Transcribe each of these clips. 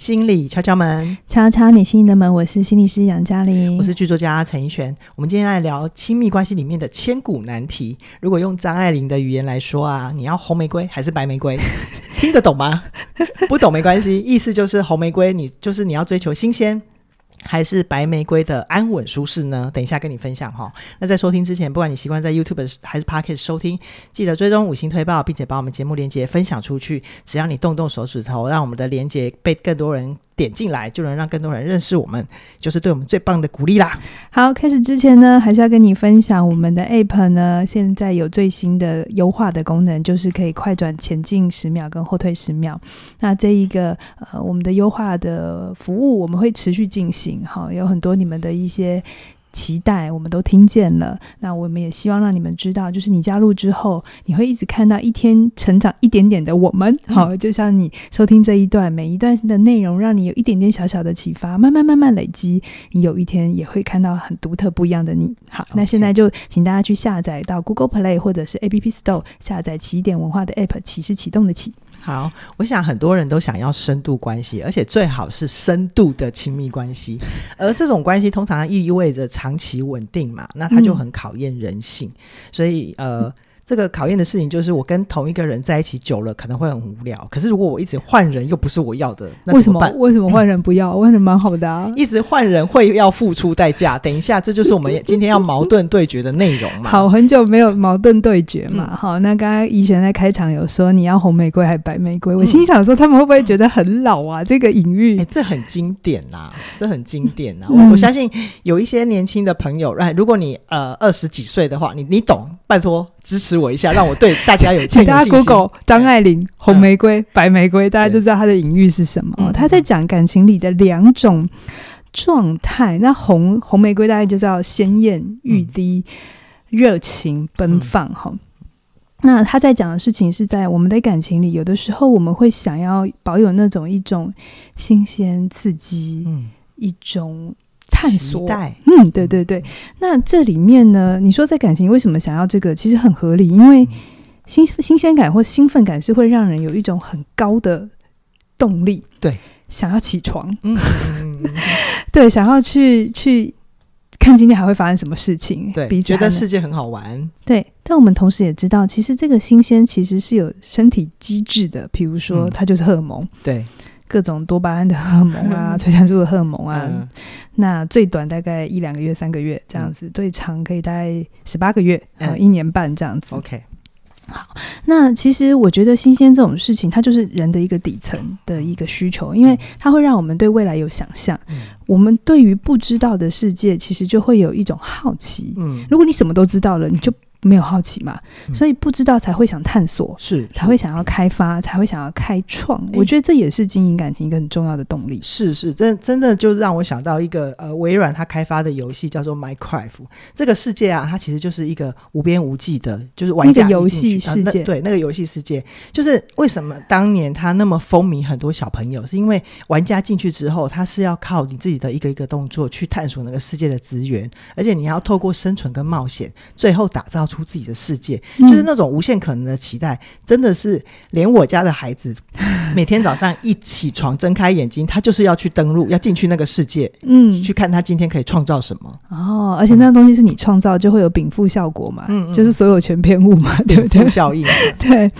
心理敲敲门，敲敲你心里的门。我是心理师杨嘉玲，我是剧作家陈奕璇。我们今天来聊亲密关系里面的千古难题。如果用张爱玲的语言来说啊，你要红玫瑰还是白玫瑰？听得懂吗？不懂没关系，意思就是红玫瑰，你就是你要追求新鲜。还是白玫瑰的安稳舒适呢？等一下跟你分享哈。那在收听之前，不管你习惯在 YouTube 还是 Podcast 收听，记得追踪五星推报，并且把我们节目连接分享出去。只要你动动手指头，让我们的连接被更多人。点进来就能让更多人认识我们，就是对我们最棒的鼓励啦。好，开始之前呢，还是要跟你分享我们的 App 呢，现在有最新的优化的功能，就是可以快转前进十秒跟后退十秒。那这一个呃，我们的优化的服务我们会持续进行，好，有很多你们的一些。期待我们都听见了，那我们也希望让你们知道，就是你加入之后，你会一直看到一天成长一点点的我们。好，就像你收听这一段，每一段的内容，让你有一点点小小的启发，慢慢慢慢累积，你有一天也会看到很独特不一样的你。好，那现在就请大家去下载到 Google Play 或者是 App Store 下载起点文化的 App，启是启动的启。好，我想很多人都想要深度关系，而且最好是深度的亲密关系，而这种关系通常意味着长期稳定嘛，那它就很考验人性，嗯、所以呃。这个考验的事情就是，我跟同一个人在一起久了可能会很无聊。可是如果我一直换人，又不是我要的，那怎么办？为什么？为什么换人不要？换人蛮好的啊。一直换人会要付出代价。等一下，这就是我们今天要矛盾对决的内容嘛。好，很久没有矛盾对决嘛。嗯、好，那刚刚怡璇在开场有说你要红玫瑰还是白玫瑰？我心想说他们会不会觉得很老啊？这个隐喻，哎，这很经典呐、啊，这很经典呐、啊。我 我相信有一些年轻的朋友，哎，如果你呃二十几岁的话，你你懂，拜托。支持我一下，让我对大家有请 大家 Google 张爱玲红玫瑰、白玫瑰，大家就知道她的隐喻是什么。哦，她在讲感情里的两种状态。那红红玫瑰大概就是要鲜艳欲滴、热情奔放。哈，那她在讲的事情是在我们的感情里，有的时候我们会想要保有那种一种新鲜刺激，嗯一种。探索，嗯，对对对。那这里面呢，你说在感情为什么想要这个？其实很合理，因为新新鲜感或兴奋感是会让人有一种很高的动力，对，想要起床，嗯，对，想要去去看今天还会发生什么事情，对，觉得世界很好玩，对。但我们同时也知道，其实这个新鲜其实是有身体机制的，比如说它就是荷尔蒙，对。各种多巴胺的荷尔蒙啊，催产素的荷尔蒙啊，嗯、那最短大概一两个月、三个月这样子，嗯、最长可以大概十八个月、嗯、一年半这样子。OK，好，那其实我觉得新鲜这种事情，它就是人的一个底层的一个需求，因为它会让我们对未来有想象。嗯、我们对于不知道的世界，其实就会有一种好奇。嗯，如果你什么都知道了，你就没有好奇嘛，所以不知道才会想探索，是才会想要开发，才会想要开创。我觉得这也是经营感情一个很重要的动力。是是，真真的就让我想到一个呃，微软它开发的游戏叫做 Minecraft。这个世界啊，它其实就是一个无边无际的，就是玩家游戏世界。对，那个游戏世界，就是为什么当年它那么风靡很多小朋友，是因为玩家进去之后，他是要靠你自己的一个一个动作去探索那个世界的资源，而且你要透过生存跟冒险，最后打造出自己的世界，就是那种无限可能的期待，嗯、真的是连我家的孩子 每天早上一起床睁开眼睛，他就是要去登录，要进去那个世界，嗯，去看他今天可以创造什么。哦，而且那个东西是你创造，就会有禀赋效果嘛，嗯，就是所有权偏物嘛，对不对？效应，对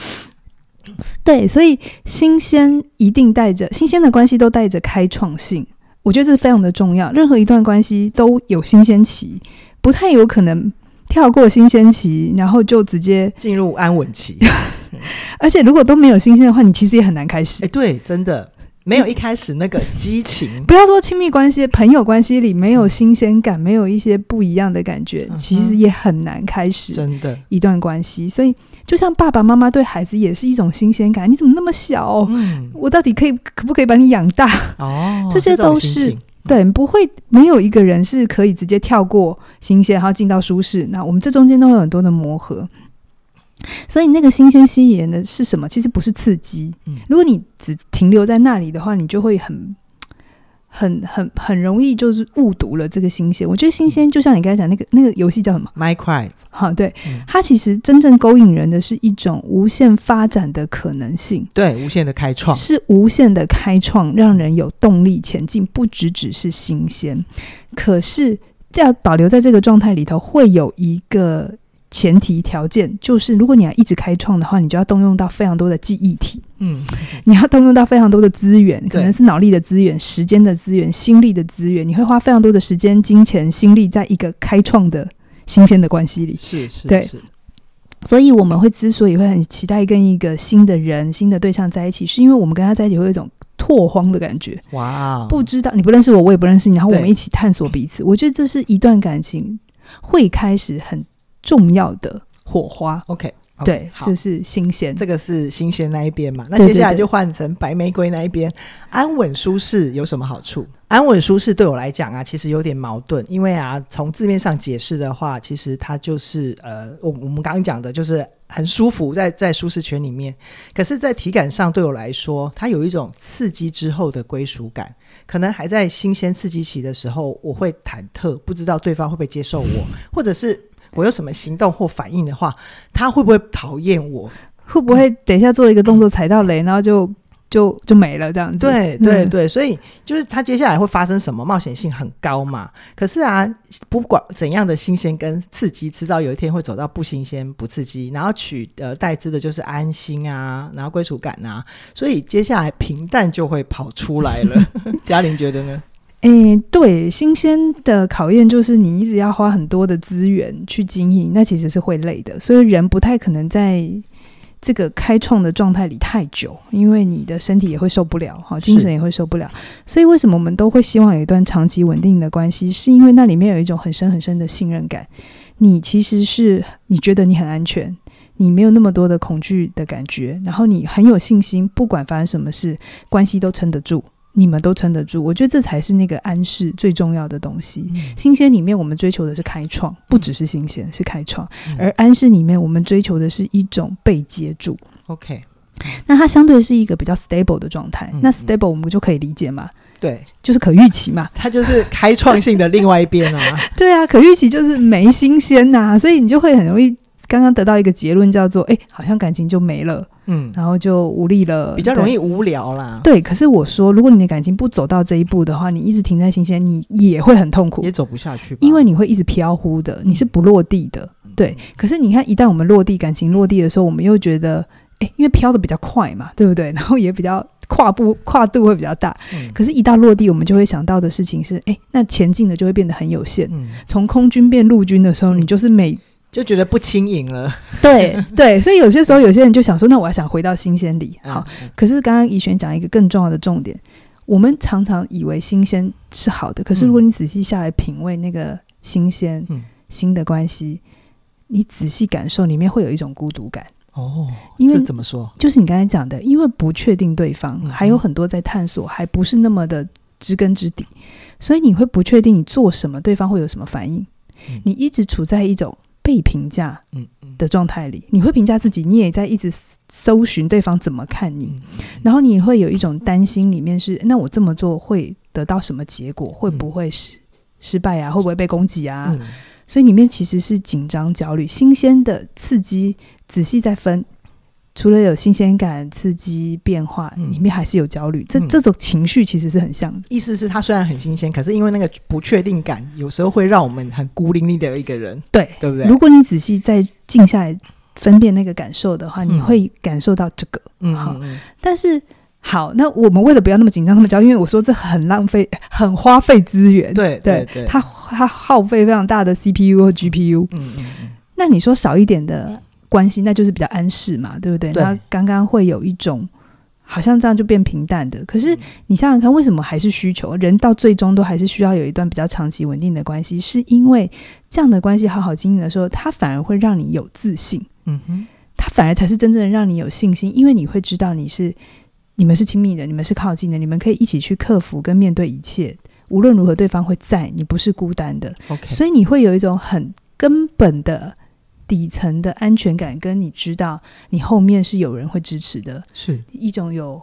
对，所以新鲜一定带着新鲜的关系，都带着开创性，我觉得这是非常的重要。任何一段关系都有新鲜期，不太有可能。跳过新鲜期，然后就直接进入安稳期。而且如果都没有新鲜的话，你其实也很难开始。哎，对，真的没有一开始那个激情。不要说亲密关系、朋友关系里没有新鲜感，没有一些不一样的感觉，嗯、其实也很难开始。真的，一段关系。所以，就像爸爸妈妈对孩子也是一种新鲜感。你怎么那么小？嗯、我到底可以可不可以把你养大？哦，这些都是。对，不会没有一个人是可以直接跳过新鲜，然后进到舒适。那我们这中间都有很多的磨合，所以那个新鲜吸引人的是什么？其实不是刺激。嗯，如果你只停留在那里的话，你就会很很很很容易就是误读了这个新鲜。我觉得新鲜就像你刚才讲那个那个游戏叫什么？Minecraft。好，对，嗯、它其实真正勾引人的是一种无限发展的可能性，对，无限的开创，是无限的开创，让人有动力前进，不只只是新鲜。可是，要保留在这个状态里头，会有一个前提条件，就是如果你要一直开创的话，你就要动用到非常多的记忆体，嗯，你要动用到非常多的资源，可能是脑力的资源、时间的资源、心力的资源，你会花非常多的时间、金钱、心力在一个开创的。新鲜的关系里，是是，对，所以我们会之所以会很期待跟一个新的人、新的对象在一起，是因为我们跟他在一起会有一种拓荒的感觉。哇，不知道你不认识我，我也不认识你，然后我们一起探索彼此。我觉得这是一段感情会开始很重要的火花。OK。Okay, 对，好这是新鲜，这个是新鲜那一边嘛？那接下来就换成白玫瑰那一边，安稳舒适有什么好处？安稳舒适对我来讲啊，其实有点矛盾，因为啊，从字面上解释的话，其实它就是呃，我我们刚刚讲的就是很舒服，在在舒适圈里面。可是，在体感上对我来说，它有一种刺激之后的归属感，可能还在新鲜刺激期的时候，我会忐忑，不知道对方会不会接受我，或者是。我有什么行动或反应的话，他会不会讨厌我？会不会等一下做一个动作踩到雷，然后就就就没了这样子？对对对，所以就是他接下来会发生什么，冒险性很高嘛。可是啊，不管怎样的新鲜跟刺激，迟早有一天会走到不新鲜不刺激，然后取而代之的就是安心啊，然后归属感啊。所以接下来平淡就会跑出来了。嘉玲觉得呢？诶、欸，对，新鲜的考验就是你一直要花很多的资源去经营，那其实是会累的。所以人不太可能在这个开创的状态里太久，因为你的身体也会受不了，哈，精神也会受不了。所以为什么我们都会希望有一段长期稳定的关系？是因为那里面有一种很深很深的信任感。你其实是你觉得你很安全，你没有那么多的恐惧的感觉，然后你很有信心，不管发生什么事，关系都撑得住。你们都撑得住，我觉得这才是那个安适最重要的东西。嗯、新鲜里面，我们追求的是开创，不只是新鲜，是开创；嗯、而安适里面，我们追求的是一种被接住。OK，那它相对是一个比较 stable 的状态。嗯、那 stable 我们就可以理解嘛？对，就是可预期嘛。它就是开创性的另外一边啊。对啊，可预期就是没新鲜呐、啊，所以你就会很容易。刚刚得到一个结论，叫做“哎，好像感情就没了，嗯，然后就无力了，比较容易无聊啦。”对，可是我说，如果你的感情不走到这一步的话，你一直停在新鲜，你也会很痛苦，也走不下去，因为你会一直飘忽的，你是不落地的。嗯、对，可是你看，一旦我们落地，感情落地的时候，我们又觉得，哎，因为飘的比较快嘛，对不对？然后也比较跨步跨度会比较大。嗯、可是，一到落地，我们就会想到的事情是，哎，那前进的就会变得很有限。嗯、从空军变陆军的时候，你就是每就觉得不轻盈了，对 对，所以有些时候有些人就想说，那我要想回到新鲜里，好。可是刚刚怡璇讲一个更重要的重点，我们常常以为新鲜是好的，可是如果你仔细下来品味那个新鲜、嗯、新的关系，你仔细感受里面会有一种孤独感哦。因为怎么说？就是你刚才讲的，因为不确定对方，嗯、还有很多在探索，还不是那么的知根知底，所以你会不确定你做什么，对方会有什么反应。嗯、你一直处在一种。被评价的状态里，你会评价自己，你也在一直搜寻对方怎么看你，然后你会有一种担心，里面是那我这么做会得到什么结果？会不会失失败啊？会不会被攻击啊？嗯、所以里面其实是紧张、焦虑、新鲜的刺激，仔细再分。除了有新鲜感、刺激、变化，里面还是有焦虑。嗯、这这种情绪其实是很像的。意思是，它虽然很新鲜，可是因为那个不确定感，有时候会让我们很孤零零的一个人。对，对不对？如果你仔细再静下来分辨那个感受的话，嗯、你会感受到这个。嗯，好。嗯、但是好，那我们为了不要那么紧张、那么焦，因为我说这很浪费、很花费资源。对对对，它它耗费非常大的 CPU 和 GPU。嗯嗯嗯。那你说少一点的？关系那就是比较安适嘛，对不对？那刚刚会有一种好像这样就变平淡的，可是你想想看，为什么还是需求？人到最终都还是需要有一段比较长期稳定的关系，是因为这样的关系好好经营的时候，它反而会让你有自信。嗯哼，它反而才是真正的让你有信心，因为你会知道你是你们是亲密的，你们是靠近的，你们可以一起去克服跟面对一切。无论如何，对方会在，你不是孤单的。OK，所以你会有一种很根本的。底层的安全感，跟你知道你后面是有人会支持的，是一种有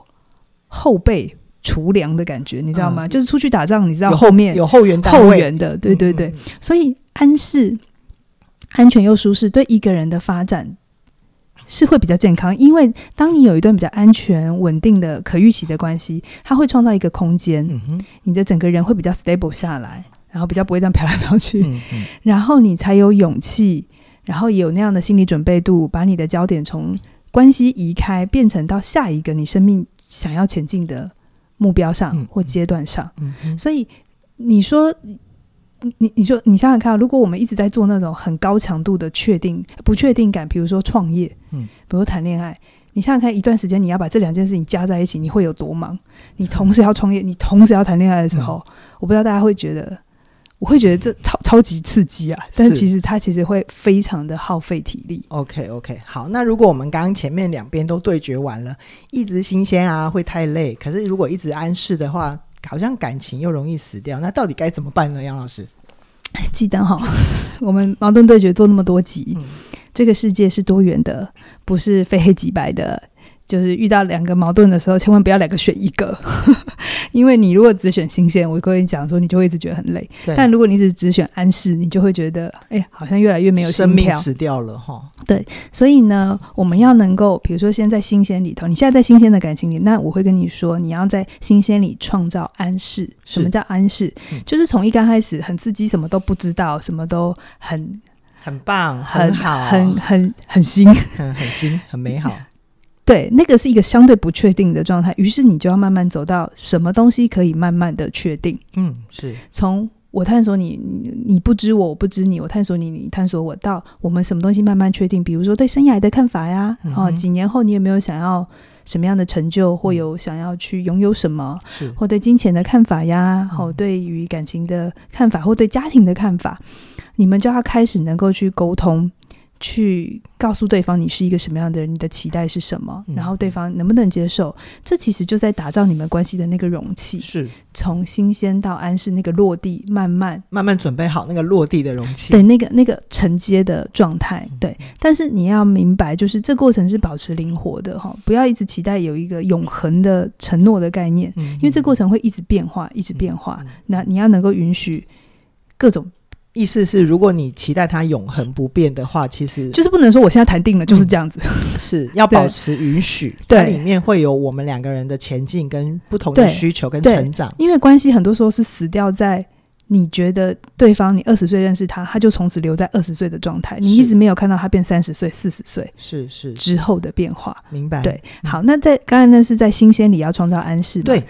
后背储粮的感觉，你知道吗？嗯、就是出去打仗，你知道后面有后援后援的，对对对。嗯嗯嗯，所以安适、安全又舒适，对一个人的发展是会比较健康。因为当你有一段比较安全、稳定的、可预期的关系，它会创造一个空间，嗯、你的整个人会比较 stable 下来，然后比较不会这样飘来飘去，嗯嗯，然后你才有勇气。然后有那样的心理准备度，把你的焦点从关系移开，变成到下一个你生命想要前进的目标上或阶段上。嗯嗯、所以你说，你你说，你想想看，如果我们一直在做那种很高强度的确定不确定感，比如说创业，嗯，比如谈恋爱，你想想看，一段时间你要把这两件事情加在一起，你会有多忙？你 同时要创业，你同时要谈恋爱的时候，嗯、我不知道大家会觉得。我会觉得这超超级刺激啊！但是其实它其实会非常的耗费体力。OK OK，好，那如果我们刚刚前面两边都对决完了，一直新鲜啊会太累，可是如果一直安适的话，好像感情又容易死掉。那到底该怎么办呢？杨老师，记得哈，我们矛盾对决做那么多集，嗯、这个世界是多元的，不是非黑即白的。就是遇到两个矛盾的时候，千万不要两个选一个，因为你如果只选新鲜，我跟你讲说，你就会一直觉得很累。但如果你只只选安适，你就会觉得，哎、欸，好像越来越没有，生命死掉了哈。对，所以呢，我们要能够，比如说，现在新鲜里头，你现在在新鲜的感情里，那我会跟你说，你要在新鲜里创造安适。什么叫安适？嗯、就是从一刚开始很刺激，什么都不知道，什么都很很棒，很好，很很很新，很很新，很美好。对，那个是一个相对不确定的状态，于是你就要慢慢走到什么东西可以慢慢的确定。嗯，是从我探索你，你不知我，我不知你，我探索你，你探索我，到我们什么东西慢慢确定。比如说对生涯的看法呀，哦，几年后你有没有想要什么样的成就，或有想要去拥有什么，或对金钱的看法呀，好、嗯哦，对于感情的看法，或对家庭的看法，你们就要开始能够去沟通。去告诉对方你是一个什么样的人，你的期待是什么，嗯、然后对方能不能接受？这其实就在打造你们关系的那个容器，是从新鲜到安适那个落地，慢慢慢慢准备好那个落地的容器，对，那个那个承接的状态，对。嗯、但是你要明白，就是这过程是保持灵活的哈，不要一直期待有一个永恒的承诺的概念，嗯、因为这过程会一直变化，一直变化。嗯、那你要能够允许各种。意思是，如果你期待它永恒不变的话，其实就是不能说我现在谈定了就是这样子，嗯、是要保持允许。对，里面会有我们两个人的前进跟不同的需求跟成长。因为关系很多时候是死掉在你觉得对方，你二十岁认识他，他就从此留在二十岁的状态，你一直没有看到他变三十岁、四十岁，是是之后的变化。明白？对。好，那在刚才那是在新鲜里要创造安适，对。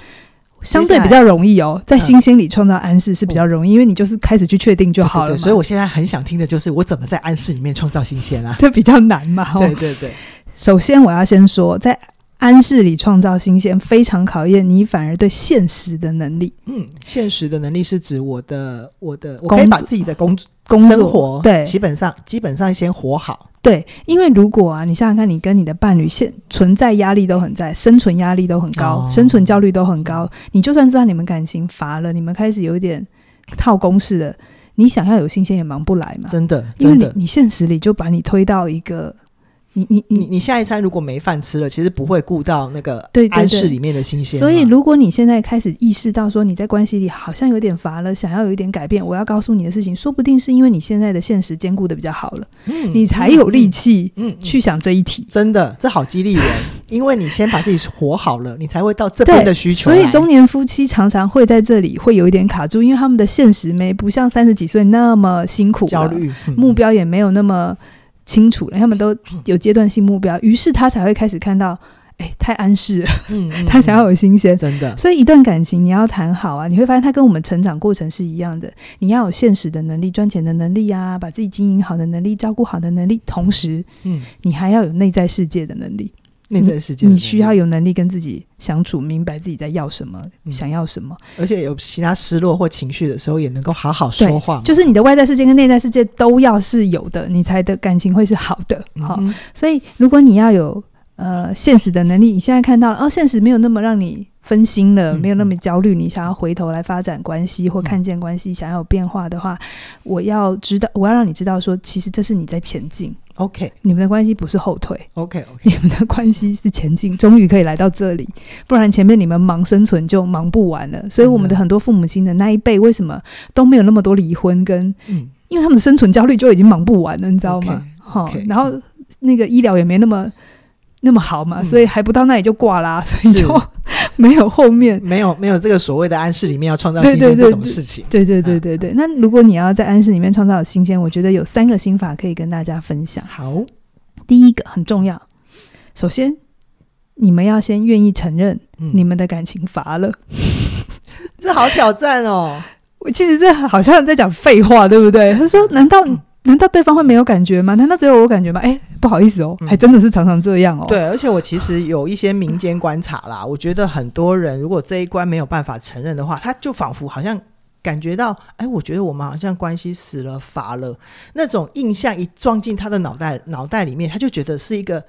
相对比较容易哦，在新鲜里创造安适是比较容易，因为你就是开始去确定就好了。所以我现在很想听的就是，我怎么在安适里面创造新鲜啊？这比较难嘛。对对对。首先我要先说，在安适里创造新鲜非常考验你反而对现实的能力。嗯，现实的能力是指我的我的，我可以把自己的工工作生活对，基本上基本上先活好。对，因为如果啊，你想想看，你跟你的伴侣现存在压力都很在，生存压力都很高，哦、生存焦虑都很高。你就算知道你们感情乏了，你们开始有一点套公式了，你想要有新鲜也忙不来嘛。真的，真的，因为你你现实里就把你推到一个。你你你你下一餐如果没饭吃了，其实不会顾到那个安适里面的新鲜。所以，如果你现在开始意识到说你在关系里好像有点乏了，想要有一点改变，我要告诉你的事情，说不定是因为你现在的现实兼顾的比较好了，嗯，你才有力气嗯去想这一题。真的，这好激励人，因为你先把自己活好了，你才会到这边的需求。所以，中年夫妻常常会在这里会有一点卡住，因为他们的现实没不像三十几岁那么辛苦，焦虑，目标也没有那么。清楚了，他们都有阶段性目标，于是他才会开始看到，哎，太安适了。嗯，嗯，他想要有新鲜，真的。所以一段感情你要谈好啊，你会发现他跟我们成长过程是一样的。你要有现实的能力、赚钱的能力啊，把自己经营好的能力、照顾好的能力，同时，嗯，你还要有内在世界的能力。内在世界，你需要有能力跟自己相处，明白自己在要什么，嗯、想要什么，而且有其他失落或情绪的时候，也能够好好说话。就是你的外在世界跟内在世界都要是有的，你才的感情会是好的。好、所以如果你要有呃现实的能力，你现在看到了哦，现实没有那么让你分心了，嗯、没有那么焦虑，你想要回头来发展关系或看见关系，嗯、想要有变化的话，我要知道，我要让你知道说，其实这是你在前进。OK，你们的关系不是后退。OK OK，你们的关系是前进，终于可以来到这里，不然前面你们忙生存就忙不完了。所以我们的很多父母亲的那一辈，为什么都没有那么多离婚？跟嗯，因为他们的生存焦虑就已经忙不完了，你知道吗？好，okay, 然后那个医疗也没那么那么好嘛，嗯、所以还不到那里就挂啦，所以就。没有后面，没有没有这个所谓的安室里面要创造新鲜这种事情。对对对对对。那如果你要在安室里面创造新鲜，我觉得有三个心法可以跟大家分享。好，第一个很重要，首先你们要先愿意承认你们的感情乏了，嗯、这好挑战哦。我 其实这好像在讲废话，对不对？他说：“难道？”难道对方会没有感觉吗？难道只有我感觉吗？哎，不好意思哦，嗯、还真的是常常这样哦。对，而且我其实有一些民间观察啦，我觉得很多人如果这一关没有办法承认的话，他就仿佛好像感觉到，哎，我觉得我们好像关系死了、乏了，那种印象一撞进他的脑袋脑袋里面，他就觉得是一个。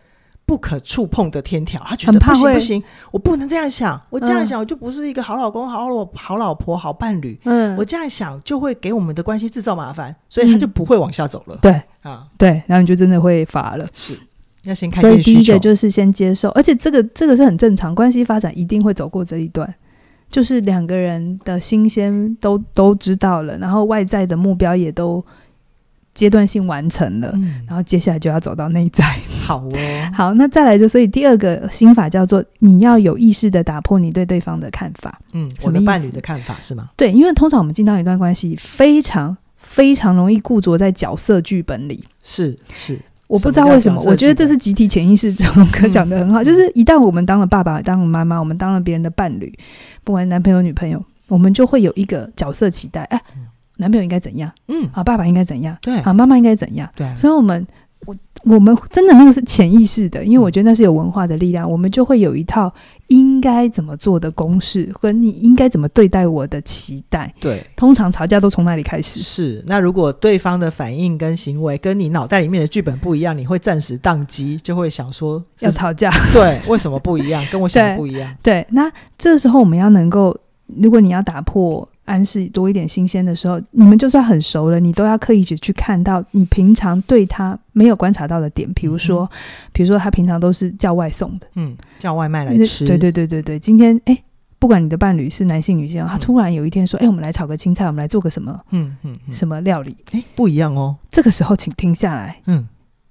不可触碰的天条，他觉得不行不行，我不能这样想，我这样想我就不是一个好老公、好老好老婆、好伴侣。嗯，我这样想就会给我们的关系制造麻烦，所以他就不会往下走了。对啊，对，然后你就真的会乏了。是要先开。所以第一个就是先接受，而且这个这个是很正常，关系发展一定会走过这一段，就是两个人的新鲜都都知道了，然后外在的目标也都。阶段性完成了，嗯、然后接下来就要走到内在。好哦，好，那再来就所以第二个心法叫做你要有意识的打破你对对方的看法。嗯，我的伴侣的看法是吗？对，因为通常我们进到一段关系，非常非常容易固着在角色剧本里。是是，我不知道为什么，我觉得这是集体潜意识。哲龙哥讲的很好，嗯、就是一旦我们当了爸爸，当了妈妈，我们当了别人的伴侣，不管男朋友女朋友，我们就会有一个角色期待。哎。嗯男朋友应该怎样？嗯，啊，爸爸应该怎样？对，啊，妈妈应该怎样？对，所以我们，我我们真的那个是潜意识的，因为我觉得那是有文化的力量，我们就会有一套应该怎么做的公式和你应该怎么对待我的期待。对，通常吵架都从那里开始。是，那如果对方的反应跟行为跟你脑袋里面的剧本不一样，你会暂时宕机，就会想说要吵架。对，为什么不一样？跟我想的不一样。对，对，那这时候我们要能够，如果你要打破。安室多一点新鲜的时候，你们就算很熟了，你都要刻意去去看到你平常对他没有观察到的点，比如说，嗯、比如说他平常都是叫外送的，嗯，叫外卖来吃，对对对对对。今天哎，不管你的伴侣是男性女性，他突然有一天说，哎、嗯，我们来炒个青菜，我们来做个什么，嗯嗯，嗯什么料理？哎，不一样哦。这个时候，请停下来，嗯。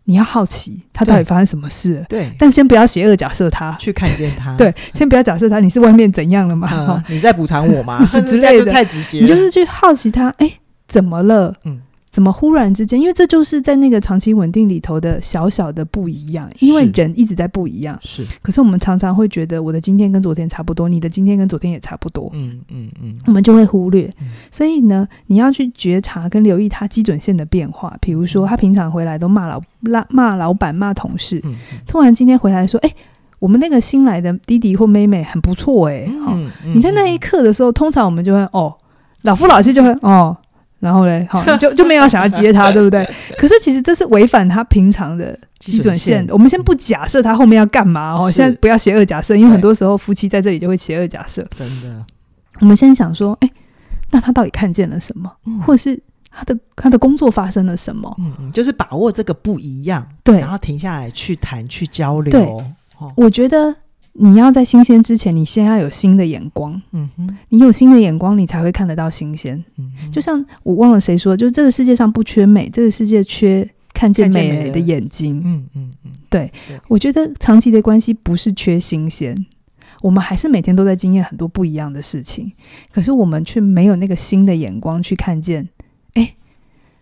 你要好奇他到底发生什么事了？对，但先不要邪恶假设他，去看见他。对，先不要假设他，你是外面怎样了嘛？嗯、你在补偿我吗？之 类的，太直接。你就是去好奇他，哎，怎么了？嗯。怎么忽然之间？因为这就是在那个长期稳定里头的小小的不一样，因为人一直在不一样。是，可是我们常常会觉得我的今天跟昨天差不多，你的今天跟昨天也差不多。嗯嗯嗯，我们就会忽略。嗯、所以呢，你要去觉察跟留意他基准线的变化。比如说，他平常回来都骂老骂骂老板骂同事，嗯嗯、突然今天回来说：“哎，我们那个新来的弟弟或妹妹很不错。”哎，嗯，你在那一刻的时候，通常我们就会哦，老夫老妻就会哦。然后嘞，好，就就没有想要接他，对不对？可是其实这是违反他平常的基准线。我们先不假设他后面要干嘛哦，现在不要邪恶假设，因为很多时候夫妻在这里就会邪恶假设。真的，我们先想说，哎，那他到底看见了什么，或者是他的他的工作发生了什么？嗯嗯，就是把握这个不一样，对，然后停下来去谈去交流。对，我觉得。你要在新鲜之前，你先要有新的眼光。嗯哼，你有新的眼光，你才会看得到新鲜。嗯哼，就像我忘了谁说，就是这个世界上不缺美，这个世界缺看见美的眼睛。嗯嗯嗯，对我觉得长期的关系不是缺新鲜，我们还是每天都在经验很多不一样的事情，可是我们却没有那个新的眼光去看见。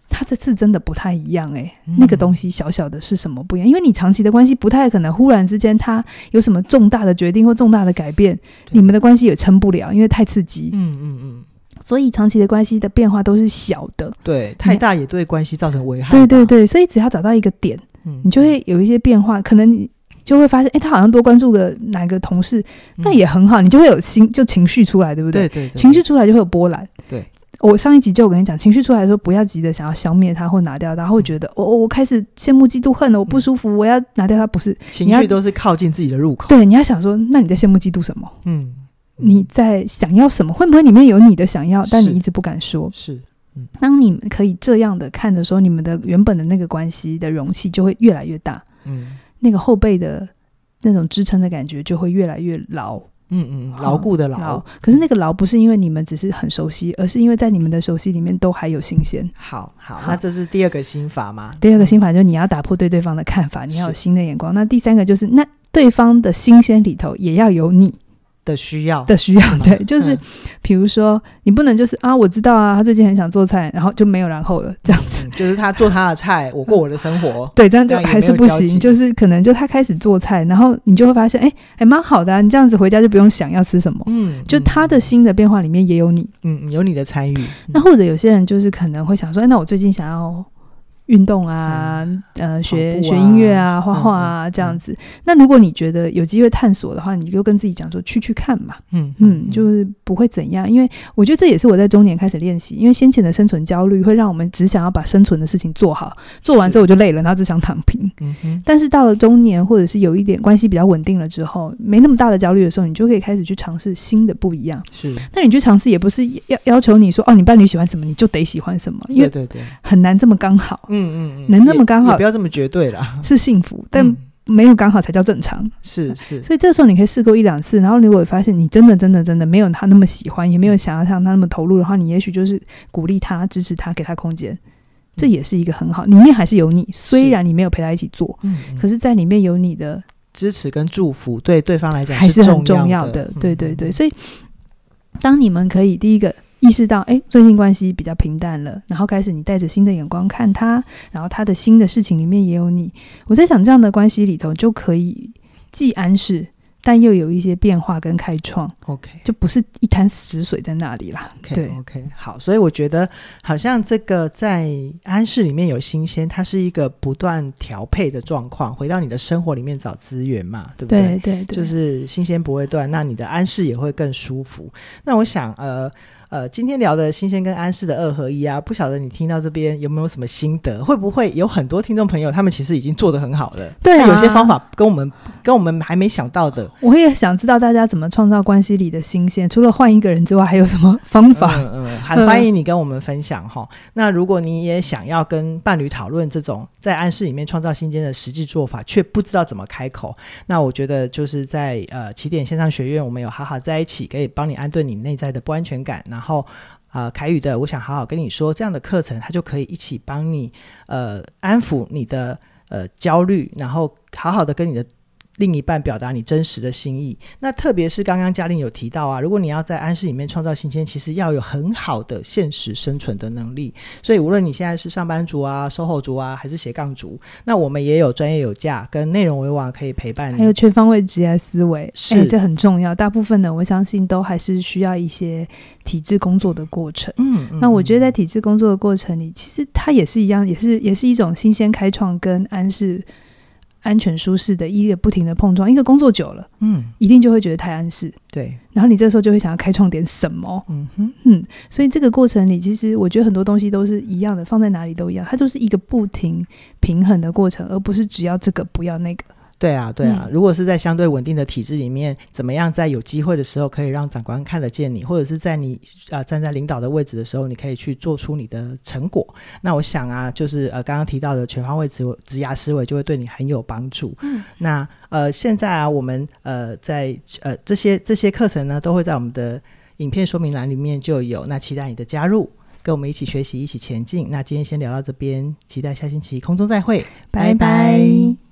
他这次真的不太一样诶、欸，嗯、那个东西小小的是什么不一样？因为你长期的关系不太可能忽然之间他有什么重大的决定或重大的改变，你们的关系也撑不了，因为太刺激。嗯嗯嗯，所以长期的关系的变化都是小的，对，太大也对关系造成危害。对对对，所以只要找到一个点，嗯、你就会有一些变化，可能你就会发现，哎，他好像多关注个哪个同事，那也很好，你就会有心就情绪出来，对不对？对对对，情绪出来就会有波澜。对。我上一集就有跟你讲，情绪出来的时候不要急着想要消灭它或拿掉它，会觉得、嗯、哦，我开始羡慕嫉妒恨了，我不舒服，嗯、我要拿掉它。不是，情绪都是靠近自己的入口。对，你要想说，那你在羡慕嫉妒什么？嗯，你在想要什么？会不会里面有你的想要，但你一直不敢说？是，嗯，当你们可以这样的看的时候，你们的原本的那个关系的容器就会越来越大，嗯，那个后背的那种支撑的感觉就会越来越牢。嗯嗯，牢固的牢，牢。可是那个牢不是因为你们只是很熟悉，而是因为在你们的熟悉里面都还有新鲜。好好，那这是第二个心法吗？第二个心法就是你要打破对对方的看法，你要有新的眼光。那第三个就是那对方的新鲜里头也要有你。的需要。的需要，对，就是比如说，你不能就是啊，我知道啊，他最近很想做菜，然后就没有然后了，这样子，就是他做他的菜，我过我的生活，对，这样就还是不行，就是可能就他开始做菜，然后你就会发现，哎，还蛮好的啊，你这样子回家就不用想要吃什么，嗯，就他的新的变化里面也有你，嗯，有你的参与，那或者有些人就是可能会想说，哎，那我最近想要。运动啊，嗯、呃，学、啊、学音乐啊，画画啊，这样子。那如果你觉得有机会探索的话，你就跟自己讲说，去去看嘛。嗯嗯，就是不会怎样，因为我觉得这也是我在中年开始练习。因为先前的生存焦虑会让我们只想要把生存的事情做好，做完之后我就累了，然后只想躺平。但是到了中年，或者是有一点关系比较稳定了之后，没那么大的焦虑的时候，你就可以开始去尝试新的不一样。是。那你去尝试也不是要要求你说哦，你伴侣喜欢什么你就得喜欢什么，因为对对对，很难这么刚好。嗯嗯嗯嗯，能那么刚好，不要这么绝对啦。是幸福，但没有刚好才叫正常。是是，所以这时候你可以试过一两次，然后如果发现你真的真的真的没有他那么喜欢，也没有想要像他那么投入的话，你也许就是鼓励他、支持他、给他空间，这也是一个很好。里面还是有你，虽然你没有陪他一起做，嗯，可是在里面有你的支持跟祝福，对对方来讲还是很重要的。对对对，所以当你们可以第一个。意识到，哎，最近关系比较平淡了，然后开始你带着新的眼光看他，然后他的新的事情里面也有你。我在想，这样的关系里头就可以既安适，但又有一些变化跟开创。OK，就不是一潭死水在那里啦。Okay, 对，OK，好，所以我觉得好像这个在安适里面有新鲜，它是一个不断调配的状况，回到你的生活里面找资源嘛，对不对？对对对，就是新鲜不会断，那你的安适也会更舒服。那我想，呃。呃，今天聊的新鲜跟安适的二合一啊，不晓得你听到这边有没有什么心得？会不会有很多听众朋友，他们其实已经做得很好了？对啊，有些方法跟我们跟我们还没想到的。我也想知道大家怎么创造关系里的新鲜，除了换一个人之外，还有什么方法？嗯 嗯，很欢迎你跟我们分享哈。嗯、那如果你也想要跟伴侣讨论这种在暗示里面创造新鲜的实际做法，却不知道怎么开口，那我觉得就是在呃起点线上学院，我们有好好在一起，可以帮你安顿你内在的不安全感，然后。后啊、凯宇的，我想好好跟你说，这样的课程，他就可以一起帮你，呃，安抚你的呃焦虑，然后好好的跟你的。另一半表达你真实的心意，那特别是刚刚嘉玲有提到啊，如果你要在安室里面创造新鲜，其实要有很好的现实生存的能力。所以无论你现在是上班族啊、SOHO 族啊，还是斜杠族，那我们也有专业有价跟内容为王可以陪伴你，还有全方位职业思维，是、欸、这很重要。大部分的我相信都还是需要一些体制工作的过程。嗯，嗯，那我觉得在体制工作的过程里，其实它也是一样，也是也是一种新鲜开创跟安适。安全舒适的一个不停的碰撞，一个工作久了，嗯，一定就会觉得太安适，对。然后你这时候就会想要开创点什么，嗯哼，嗯。所以这个过程里，其实我觉得很多东西都是一样的，放在哪里都一样，它就是一个不停平衡的过程，而不是只要这个不要那个。对啊，对啊。嗯、如果是在相对稳定的体制里面，怎么样在有机会的时候可以让长官看得见你，或者是在你啊、呃、站在领导的位置的时候，你可以去做出你的成果。那我想啊，就是呃刚刚提到的全方位职职涯思维就会对你很有帮助。嗯，那呃现在啊，我们呃在呃这些这些课程呢，都会在我们的影片说明栏里面就有。那期待你的加入，跟我们一起学习，一起前进。那今天先聊到这边，期待下星期空中再会，拜拜。拜拜。